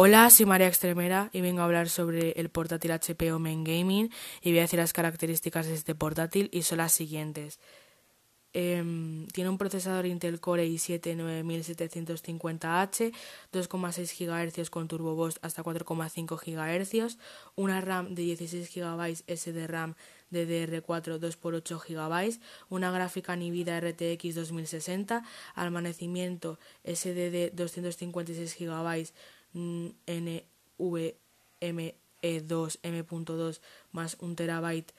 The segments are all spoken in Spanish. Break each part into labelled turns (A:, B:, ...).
A: Hola, soy María Extremera y vengo a hablar sobre el portátil HP Omen Gaming y voy a decir las características de este portátil y son las siguientes. Em, tiene un procesador Intel Core i7 9750H, 2,6 GHz con Turbo Boost hasta 4,5 GHz, una RAM de 16 GB SDRAM DDR4 2x8 GB, una gráfica NVIDIA RTX 2060, almacenamiento SDD 256 GB NVMe2 M.2 más un terabyte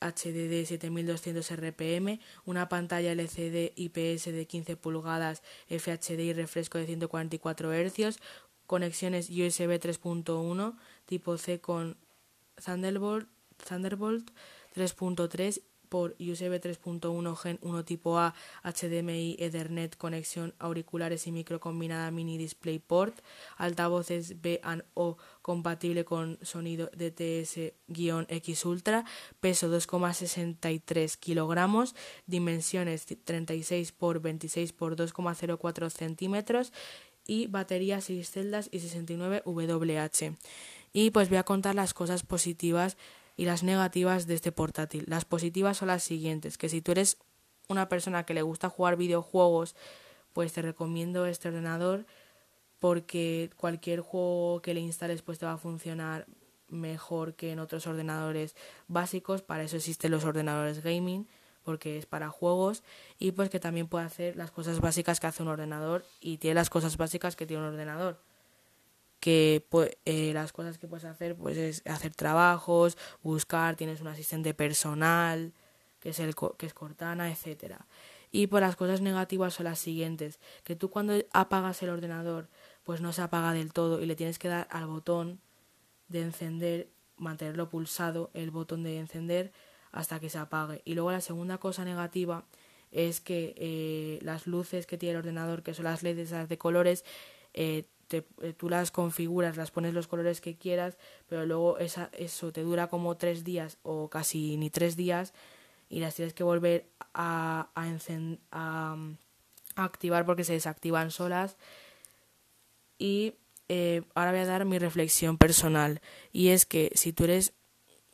A: HDD 7200 RPM, una pantalla LCD IPS de 15 pulgadas FHD y refresco de 144 Hz, conexiones USB 3.1 tipo C con Thunderbolt, Thunderbolt 3.3 por USB 3.1 Gen 1 tipo A, HDMI, Ethernet, conexión auriculares y micro combinada mini DisplayPort, altavoces B&O compatible con sonido DTS-X Ultra, peso 2,63 kilogramos, dimensiones 36 x 26 x 2,04 centímetros y batería 6 celdas y 69 WH. Y pues voy a contar las cosas positivas y las negativas de este portátil. Las positivas son las siguientes, que si tú eres una persona que le gusta jugar videojuegos, pues te recomiendo este ordenador porque cualquier juego que le instales pues te va a funcionar mejor que en otros ordenadores básicos, para eso existen los ordenadores gaming porque es para juegos y pues que también puede hacer las cosas básicas que hace un ordenador y tiene las cosas básicas que tiene un ordenador que pues, eh, las cosas que puedes hacer pues es hacer trabajos, buscar, tienes un asistente personal, que es el que es Cortana, etcétera. Y pues las cosas negativas son las siguientes, que tú cuando apagas el ordenador, pues no se apaga del todo y le tienes que dar al botón de encender, mantenerlo pulsado el botón de encender hasta que se apague. Y luego la segunda cosa negativa es que eh, las luces que tiene el ordenador, que son las LEDs de colores, eh, eh, tú las configuras, las pones los colores que quieras, pero luego esa, eso te dura como tres días o casi ni tres días y las tienes que volver a, a, activar porque se desactivan solas. Y eh, ahora voy a dar mi reflexión personal y es que si tú eres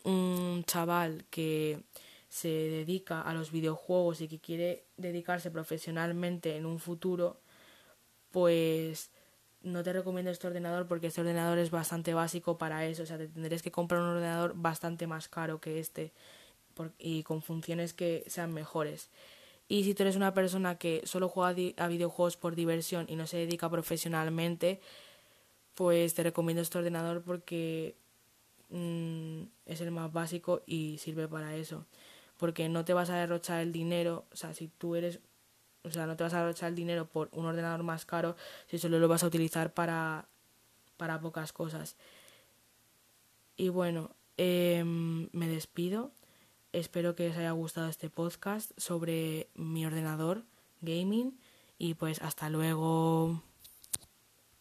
A: un chaval que se dedica a los videojuegos y que quiere dedicarse profesionalmente en un futuro, pues no te recomiendo este ordenador porque este ordenador es bastante básico para eso. O sea, te tendrías que comprar un ordenador bastante más caro que este y con funciones que sean mejores. Y si tú eres una persona que solo juega a videojuegos por diversión y no se dedica profesionalmente, pues te recomiendo este ordenador porque mm, es el más básico y sirve para eso. Porque no te vas a derrochar el dinero, o sea, si tú eres o sea, no te vas a echar el dinero por un ordenador más caro si solo lo vas a utilizar para, para pocas cosas. Y bueno, em, me despido. Espero que os haya gustado este podcast sobre mi ordenador gaming. Y pues hasta luego.